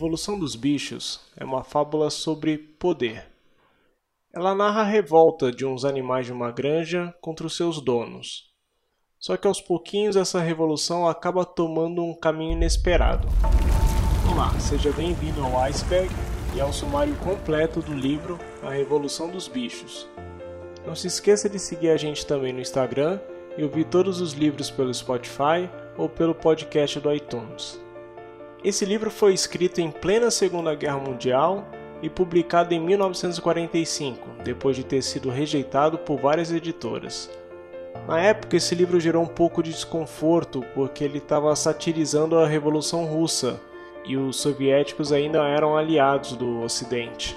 Revolução dos Bichos é uma fábula sobre poder. Ela narra a revolta de uns animais de uma granja contra os seus donos. Só que aos pouquinhos essa revolução acaba tomando um caminho inesperado. Olá, seja bem-vindo ao Iceberg e ao sumário completo do livro A Revolução dos Bichos. Não se esqueça de seguir a gente também no Instagram e ouvir todos os livros pelo Spotify ou pelo podcast do iTunes. Esse livro foi escrito em plena Segunda Guerra Mundial e publicado em 1945, depois de ter sido rejeitado por várias editoras. Na época, esse livro gerou um pouco de desconforto porque ele estava satirizando a Revolução Russa e os soviéticos ainda eram aliados do Ocidente.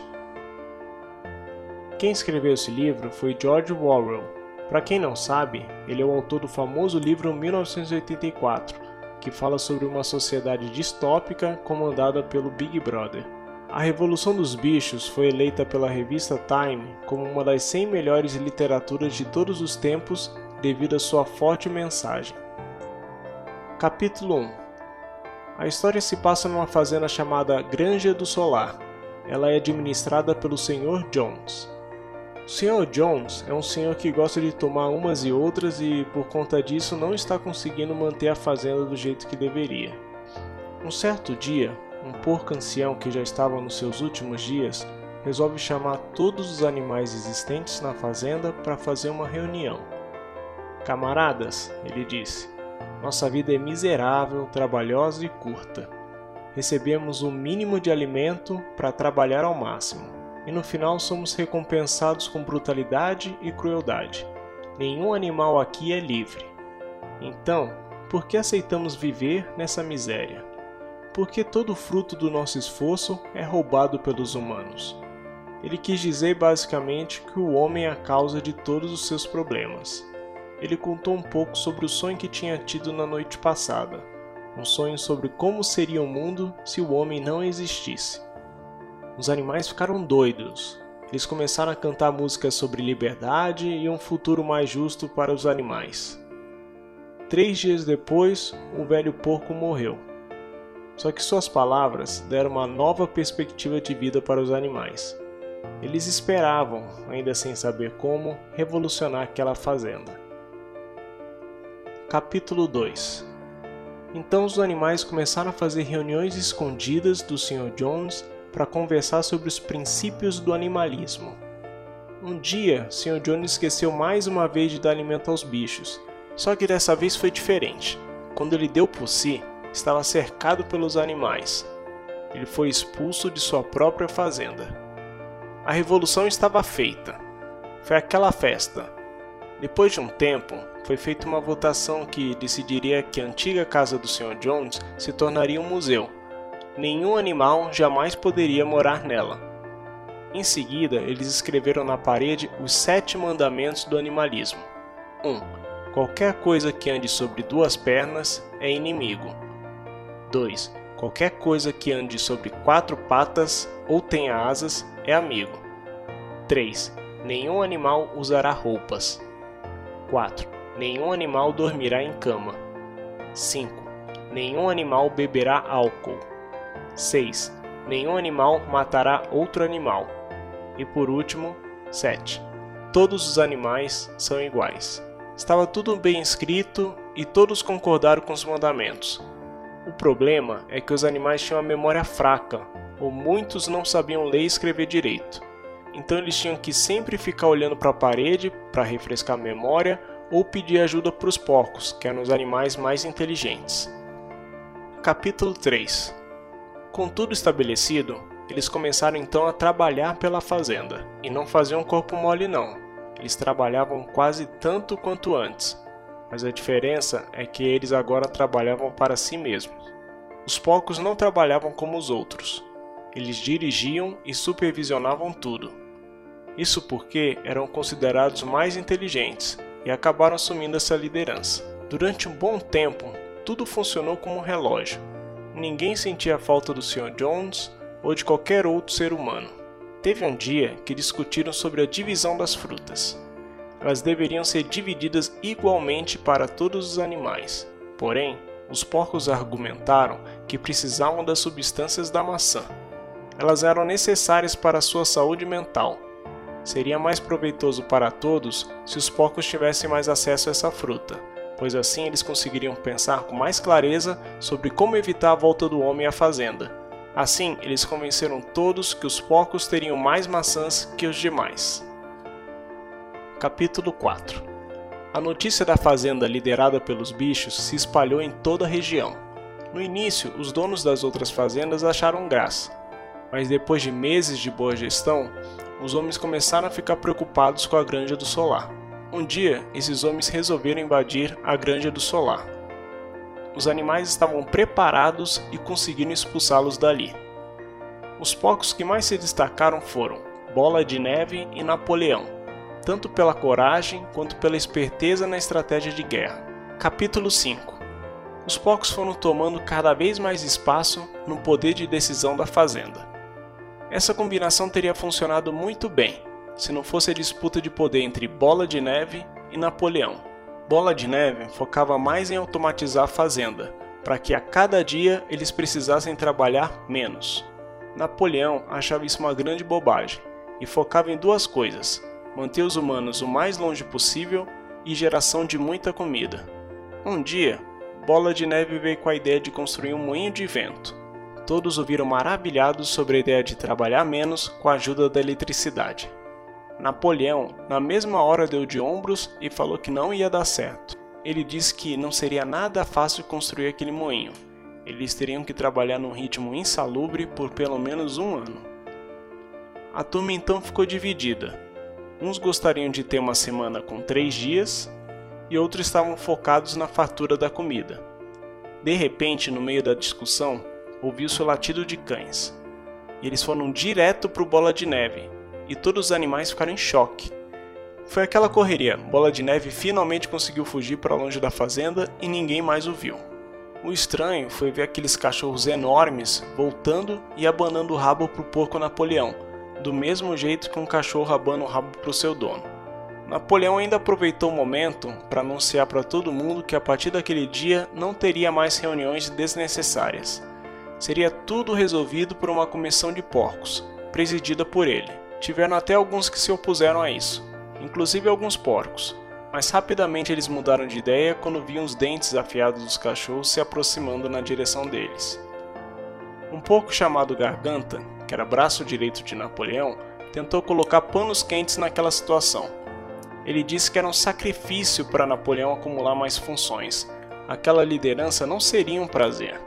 Quem escreveu esse livro foi George Orwell. Para quem não sabe, ele é o autor do famoso livro 1984, que fala sobre uma sociedade distópica comandada pelo Big Brother. A Revolução dos Bichos foi eleita pela revista Time como uma das 100 melhores literaturas de todos os tempos devido à sua forte mensagem. Capítulo 1 A história se passa numa fazenda chamada Granja do Solar. Ela é administrada pelo Sr. Jones. O Sr. Jones é um senhor que gosta de tomar umas e outras e, por conta disso, não está conseguindo manter a fazenda do jeito que deveria. Um certo dia, um porco ancião que já estava nos seus últimos dias resolve chamar todos os animais existentes na fazenda para fazer uma reunião. Camaradas, ele disse, nossa vida é miserável, trabalhosa e curta. Recebemos o mínimo de alimento para trabalhar ao máximo e no final somos recompensados com brutalidade e crueldade. Nenhum animal aqui é livre. Então, por que aceitamos viver nessa miséria? Porque todo fruto do nosso esforço é roubado pelos humanos. Ele quis dizer basicamente que o homem é a causa de todos os seus problemas. Ele contou um pouco sobre o sonho que tinha tido na noite passada, um sonho sobre como seria o mundo se o homem não existisse. Os animais ficaram doidos. Eles começaram a cantar músicas sobre liberdade e um futuro mais justo para os animais. Três dias depois, o velho porco morreu. Só que suas palavras deram uma nova perspectiva de vida para os animais. Eles esperavam, ainda sem saber como, revolucionar aquela fazenda. Capítulo 2 Então os animais começaram a fazer reuniões escondidas do Sr. Jones para conversar sobre os princípios do animalismo. Um dia, Sr. Jones esqueceu mais uma vez de dar alimento aos bichos, só que dessa vez foi diferente. Quando ele deu por si, estava cercado pelos animais. Ele foi expulso de sua própria fazenda. A revolução estava feita. Foi aquela festa. Depois de um tempo, foi feita uma votação que decidiria que a antiga casa do Sr. Jones se tornaria um museu nenhum animal jamais poderia morar nela. Em seguida, eles escreveram na parede os sete mandamentos do animalismo. 1. Um, qualquer coisa que ande sobre duas pernas é inimigo. 2. Qualquer coisa que ande sobre quatro patas ou tenha asas é amigo. 3. Nenhum animal usará roupas. 4. Nenhum animal dormirá em cama. 5. Nenhum animal beberá álcool. 6. Nenhum animal matará outro animal. E por último, 7. Todos os animais são iguais. Estava tudo bem escrito e todos concordaram com os mandamentos. O problema é que os animais tinham a memória fraca, ou muitos não sabiam ler e escrever direito. Então eles tinham que sempre ficar olhando para a parede para refrescar a memória ou pedir ajuda para os porcos, que eram os animais mais inteligentes. Capítulo 3 com tudo estabelecido, eles começaram então a trabalhar pela fazenda. E não faziam corpo mole não. Eles trabalhavam quase tanto quanto antes. Mas a diferença é que eles agora trabalhavam para si mesmos. Os porcos não trabalhavam como os outros. Eles dirigiam e supervisionavam tudo. Isso porque eram considerados mais inteligentes e acabaram assumindo essa liderança. Durante um bom tempo, tudo funcionou como um relógio ninguém sentia falta do Sr. Jones ou de qualquer outro ser humano. Teve um dia que discutiram sobre a divisão das frutas. Elas deveriam ser divididas igualmente para todos os animais. Porém, os porcos argumentaram que precisavam das substâncias da maçã. Elas eram necessárias para sua saúde mental. Seria mais proveitoso para todos se os porcos tivessem mais acesso a essa fruta, pois assim eles conseguiriam pensar com mais clareza sobre como evitar a volta do homem à fazenda. Assim, eles convenceram todos que os porcos teriam mais maçãs que os demais. Capítulo 4 A notícia da fazenda liderada pelos bichos se espalhou em toda a região. No início, os donos das outras fazendas acharam graça, mas depois de meses de boa gestão, os homens começaram a ficar preocupados com a Granja do Solar. Um dia, esses homens resolveram invadir a Granja do Solar. Os animais estavam preparados e conseguiram expulsá-los dali. Os porcos que mais se destacaram foram Bola de Neve e Napoleão tanto pela coragem quanto pela esperteza na estratégia de guerra. Capítulo 5 Os porcos foram tomando cada vez mais espaço no poder de decisão da fazenda. Essa combinação teria funcionado muito bem se não fosse a disputa de poder entre Bola de Neve e Napoleão. Bola de Neve focava mais em automatizar a fazenda, para que a cada dia eles precisassem trabalhar menos. Napoleão achava isso uma grande bobagem e focava em duas coisas: manter os humanos o mais longe possível e geração de muita comida. Um dia, Bola de Neve veio com a ideia de construir um moinho de vento. Todos o viram maravilhados sobre a ideia de trabalhar menos com a ajuda da eletricidade. Napoleão, na mesma hora, deu de ombros e falou que não ia dar certo. Ele disse que não seria nada fácil construir aquele moinho. Eles teriam que trabalhar num ritmo insalubre por pelo menos um ano. A turma então ficou dividida. Uns gostariam de ter uma semana com três dias e outros estavam focados na fartura da comida. De repente, no meio da discussão, ouviu-se o latido de cães. Eles foram direto para o Bola de Neve e todos os animais ficaram em choque. Foi aquela correria. Bola de Neve finalmente conseguiu fugir para longe da fazenda e ninguém mais o viu. O estranho foi ver aqueles cachorros enormes voltando e abanando o rabo para o porco Napoleão, do mesmo jeito que um cachorro abana o rabo para o seu dono. Napoleão ainda aproveitou o momento para anunciar para todo mundo que a partir daquele dia não teria mais reuniões desnecessárias. Seria tudo resolvido por uma comissão de porcos, presidida por ele. Tiveram até alguns que se opuseram a isso, inclusive alguns porcos, mas rapidamente eles mudaram de ideia quando viam os dentes afiados dos cachorros se aproximando na direção deles. Um porco chamado Garganta que era braço direito de Napoleão, tentou colocar panos quentes naquela situação. Ele disse que era um sacrifício para Napoleão acumular mais funções. Aquela liderança não seria um prazer.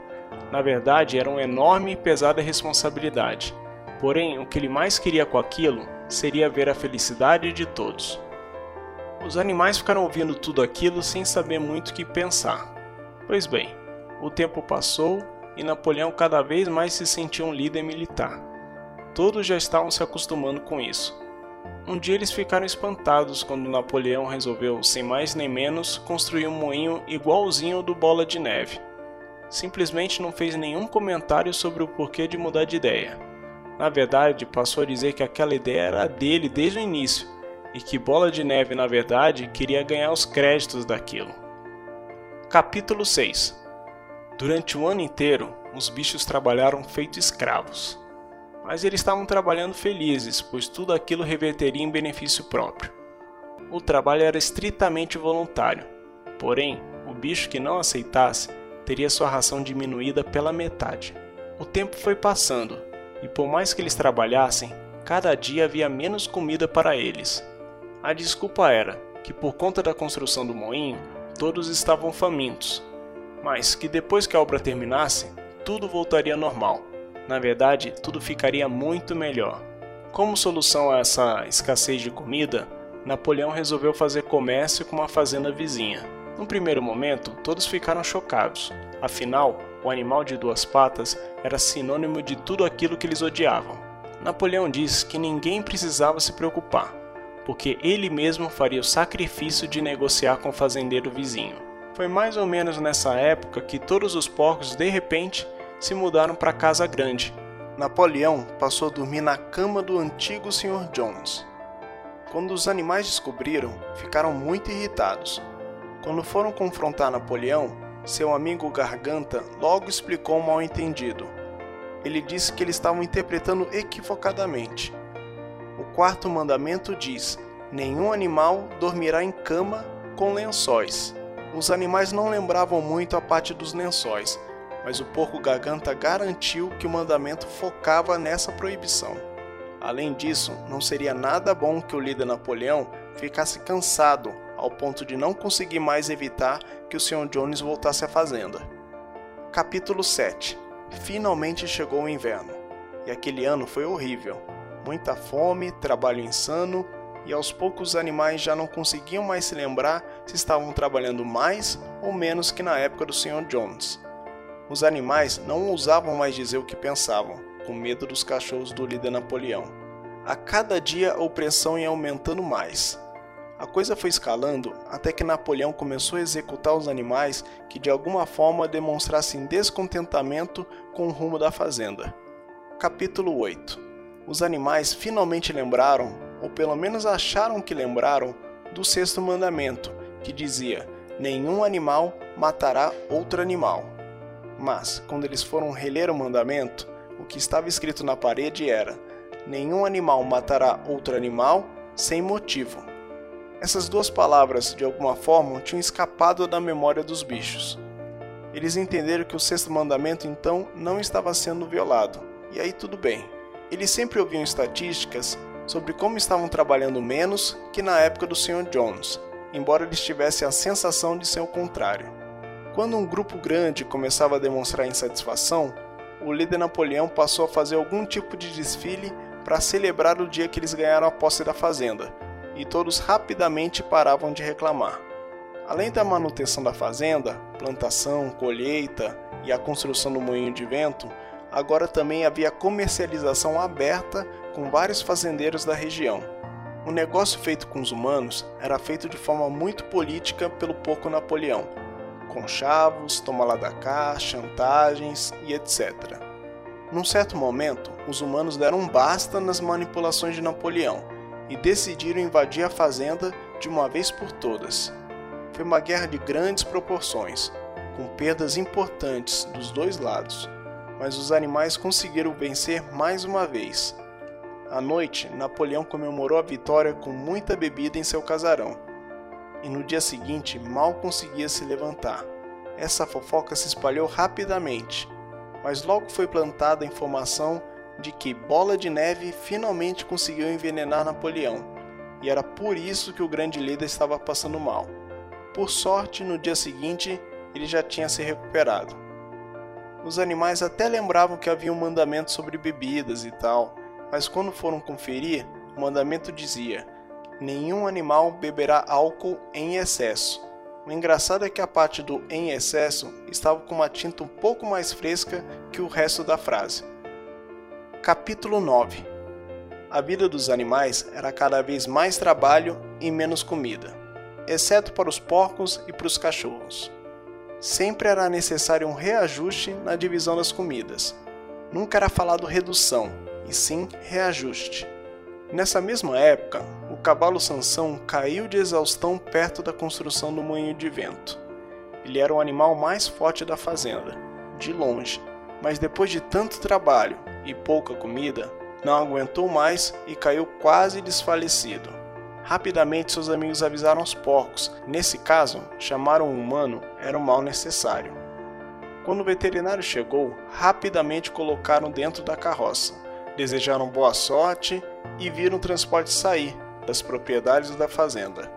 Na verdade, era uma enorme e pesada responsabilidade. Porém, o que ele mais queria com aquilo seria ver a felicidade de todos. Os animais ficaram ouvindo tudo aquilo sem saber muito o que pensar. Pois bem, o tempo passou e Napoleão cada vez mais se sentia um líder militar. Todos já estavam se acostumando com isso. Um dia eles ficaram espantados quando Napoleão resolveu, sem mais nem menos, construir um moinho igualzinho ao do Bola de Neve. Simplesmente não fez nenhum comentário sobre o porquê de mudar de ideia. Na verdade, passou a dizer que aquela ideia era dele desde o início e que Bola de Neve, na verdade, queria ganhar os créditos daquilo. Capítulo 6 Durante o ano inteiro, os bichos trabalharam feito escravos. Mas eles estavam trabalhando felizes, pois tudo aquilo reverteria em benefício próprio. O trabalho era estritamente voluntário, porém, o bicho que não aceitasse teria sua ração diminuída pela metade. O tempo foi passando, e por mais que eles trabalhassem, cada dia havia menos comida para eles. A desculpa era que, por conta da construção do moinho, todos estavam famintos mas que depois que a obra terminasse, tudo voltaria normal. Na verdade, tudo ficaria muito melhor. Como solução a essa escassez de comida, Napoleão resolveu fazer comércio com uma fazenda vizinha. No primeiro momento, todos ficaram chocados. Afinal, o animal de duas patas era sinônimo de tudo aquilo que eles odiavam. Napoleão disse que ninguém precisava se preocupar, porque ele mesmo faria o sacrifício de negociar com o fazendeiro vizinho. Foi mais ou menos nessa época que todos os porcos de repente se mudaram para casa grande. Napoleão passou a dormir na cama do antigo Sr. Jones. Quando os animais descobriram, ficaram muito irritados. Quando foram confrontar Napoleão, seu amigo Garganta logo explicou o mal-entendido. Ele disse que eles estavam interpretando equivocadamente. O quarto mandamento diz: Nenhum animal dormirá em cama com lençóis. Os animais não lembravam muito a parte dos lençóis, mas o porco garganta garantiu que o mandamento focava nessa proibição. Além disso, não seria nada bom que o líder Napoleão ficasse cansado ao ponto de não conseguir mais evitar que o Sr. Jones voltasse à fazenda. Capítulo 7 Finalmente chegou o inverno, e aquele ano foi horrível. Muita fome, trabalho insano, e aos poucos os animais já não conseguiam mais se lembrar se estavam trabalhando mais ou menos que na época do Sr. Jones. Os animais não ousavam mais dizer o que pensavam, com medo dos cachorros do líder Napoleão. A cada dia a opressão ia aumentando mais. A coisa foi escalando até que Napoleão começou a executar os animais que de alguma forma demonstrassem descontentamento com o rumo da fazenda. Capítulo 8 Os animais finalmente lembraram, ou pelo menos acharam que lembraram, do sexto mandamento, que dizia: Nenhum animal matará outro animal. Mas, quando eles foram reler o mandamento, o que estava escrito na parede era: Nenhum animal matará outro animal sem motivo. Essas duas palavras, de alguma forma, tinham escapado da memória dos bichos. Eles entenderam que o sexto mandamento então não estava sendo violado, e aí tudo bem. Eles sempre ouviam estatísticas sobre como estavam trabalhando menos que na época do Sr. Jones, embora eles tivessem a sensação de ser o contrário. Quando um grupo grande começava a demonstrar insatisfação, o líder Napoleão passou a fazer algum tipo de desfile para celebrar o dia que eles ganharam a posse da fazenda, e todos rapidamente paravam de reclamar. Além da manutenção da fazenda, plantação, colheita e a construção do moinho de vento, agora também havia comercialização aberta com vários fazendeiros da região. O negócio feito com os humanos era feito de forma muito política pelo porco Napoleão, conchavos, toma lá da cá, chantagens e etc. Num certo momento, os humanos deram basta nas manipulações de Napoleão e decidiram invadir a fazenda de uma vez por todas. Foi uma guerra de grandes proporções, com perdas importantes dos dois lados, mas os animais conseguiram vencer mais uma vez. À noite, Napoleão comemorou a vitória com muita bebida em seu casarão e no dia seguinte mal conseguia se levantar. Essa fofoca se espalhou rapidamente, mas logo foi plantada a informação de que Bola de Neve finalmente conseguiu envenenar Napoleão, e era por isso que o grande líder estava passando mal. Por sorte, no dia seguinte, ele já tinha se recuperado. Os animais até lembravam que havia um mandamento sobre bebidas e tal, mas quando foram conferir, o mandamento dizia: nenhum animal beberá álcool em excesso. O engraçado é que a parte do em excesso estava com uma tinta um pouco mais fresca que o resto da frase. Capítulo 9 A vida dos animais era cada vez mais trabalho e menos comida, exceto para os porcos e para os cachorros. Sempre era necessário um reajuste na divisão das comidas. Nunca era falado redução, e sim reajuste. Nessa mesma época, o cavalo Sansão caiu de exaustão perto da construção do moinho de vento. Ele era o animal mais forte da fazenda, de longe, mas depois de tanto trabalho e pouca comida, não aguentou mais e caiu quase desfalecido. Rapidamente seus amigos avisaram os porcos. Nesse caso, chamar um humano era um mal necessário. Quando o veterinário chegou, rapidamente colocaram dentro da carroça. Desejaram boa sorte e viram o transporte sair das propriedades da fazenda.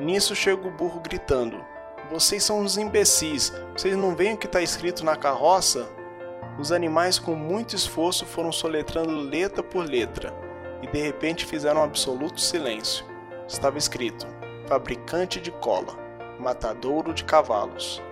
Nisso chega o burro gritando: Vocês são uns imbecis, vocês não veem o que está escrito na carroça? Os animais, com muito esforço, foram soletrando letra por letra e de repente fizeram um absoluto silêncio. Estava escrito: Fabricante de cola, matadouro de cavalos.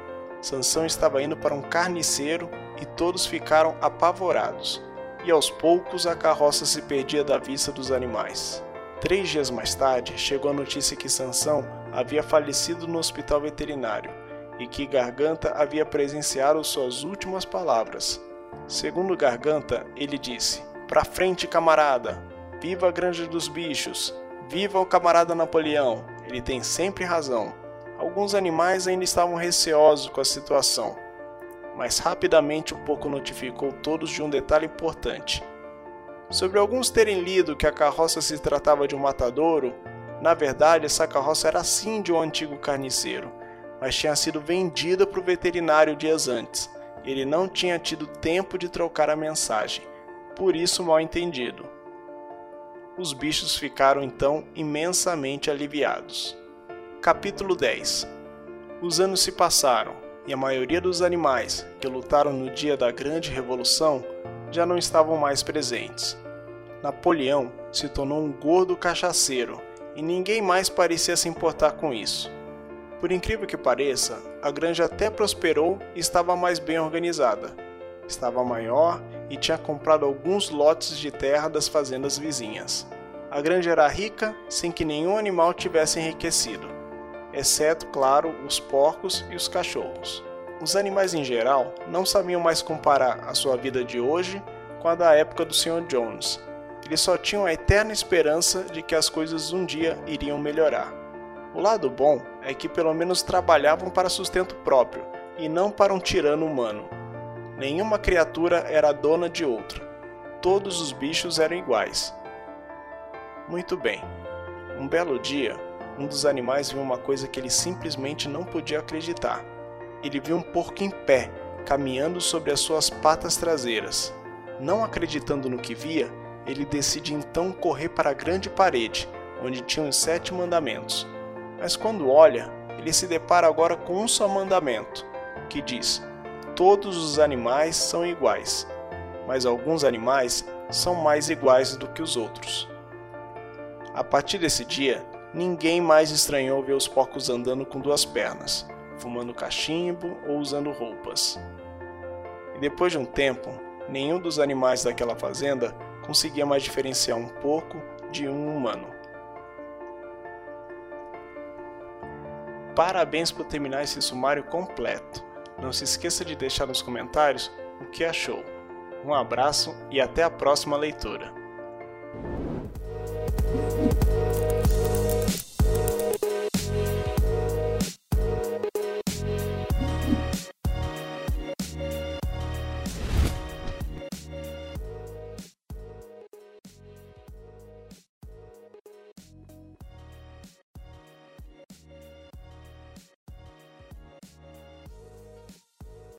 Sansão estava indo para um carniceiro e todos ficaram apavorados e aos poucos a carroça se perdia da vista dos animais. Três dias mais tarde, chegou a notícia que Sansão havia falecido no hospital veterinário e que Garganta havia presenciado suas últimas palavras. Segundo Garganta, ele disse: Pra frente, camarada! Viva a Granja dos Bichos! Viva o camarada Napoleão! Ele tem sempre razão. Alguns animais ainda estavam receosos com a situação, mas rapidamente o porco notificou todos de um detalhe importante. Sobre alguns terem lido que a carroça se tratava de um matadouro, na verdade essa carroça era sim de um antigo carniceiro, mas tinha sido vendida para o veterinário dias antes. Ele não tinha tido tempo de trocar a mensagem, por isso mal entendido. Os bichos ficaram então imensamente aliviados. Capítulo 10 Os anos se passaram e a maioria dos animais que lutaram no dia da Grande Revolução já não estavam mais presentes. Napoleão se tornou um gordo cachaceiro e ninguém mais parecia se importar com isso. Por incrível que pareça, a granja até prosperou e estava mais bem organizada. Estava maior e tinha comprado alguns lotes de terra das fazendas vizinhas. A granja era rica sem que nenhum animal tivesse enriquecido exceto, claro, os porcos e os cachorros. Os animais em geral não sabiam mais comparar a sua vida de hoje com a da época do Sr. Jones. Eles só tinham a eterna esperança de que as coisas um dia iriam melhorar. O lado bom é que pelo menos trabalhavam para sustento próprio e não para um tirano humano. Nenhuma criatura era dona de outra. Todos os bichos eram iguais. Muito bem. Um belo dia, um dos animais viu uma coisa que ele simplesmente não podia acreditar. Ele viu um porco em pé, caminhando sobre as suas patas traseiras. Não acreditando no que via, ele decide então correr para a grande parede, onde tinham os sete mandamentos. Mas quando olha, ele se depara agora com um só mandamento, que diz: Todos os animais são iguais, mas alguns animais são mais iguais do que os outros. A partir desse dia, ninguém mais estranhou ver os porcos andando com duas pernas, fumando cachimbo ou usando roupas. E depois de um tempo, nenhum dos animais daquela fazenda conseguia mais diferenciar um porco de um humano. Parabéns por terminar esse sumário completo. Não se esqueça de deixar nos comentários o que achou. Um abraço e até a próxima leitura.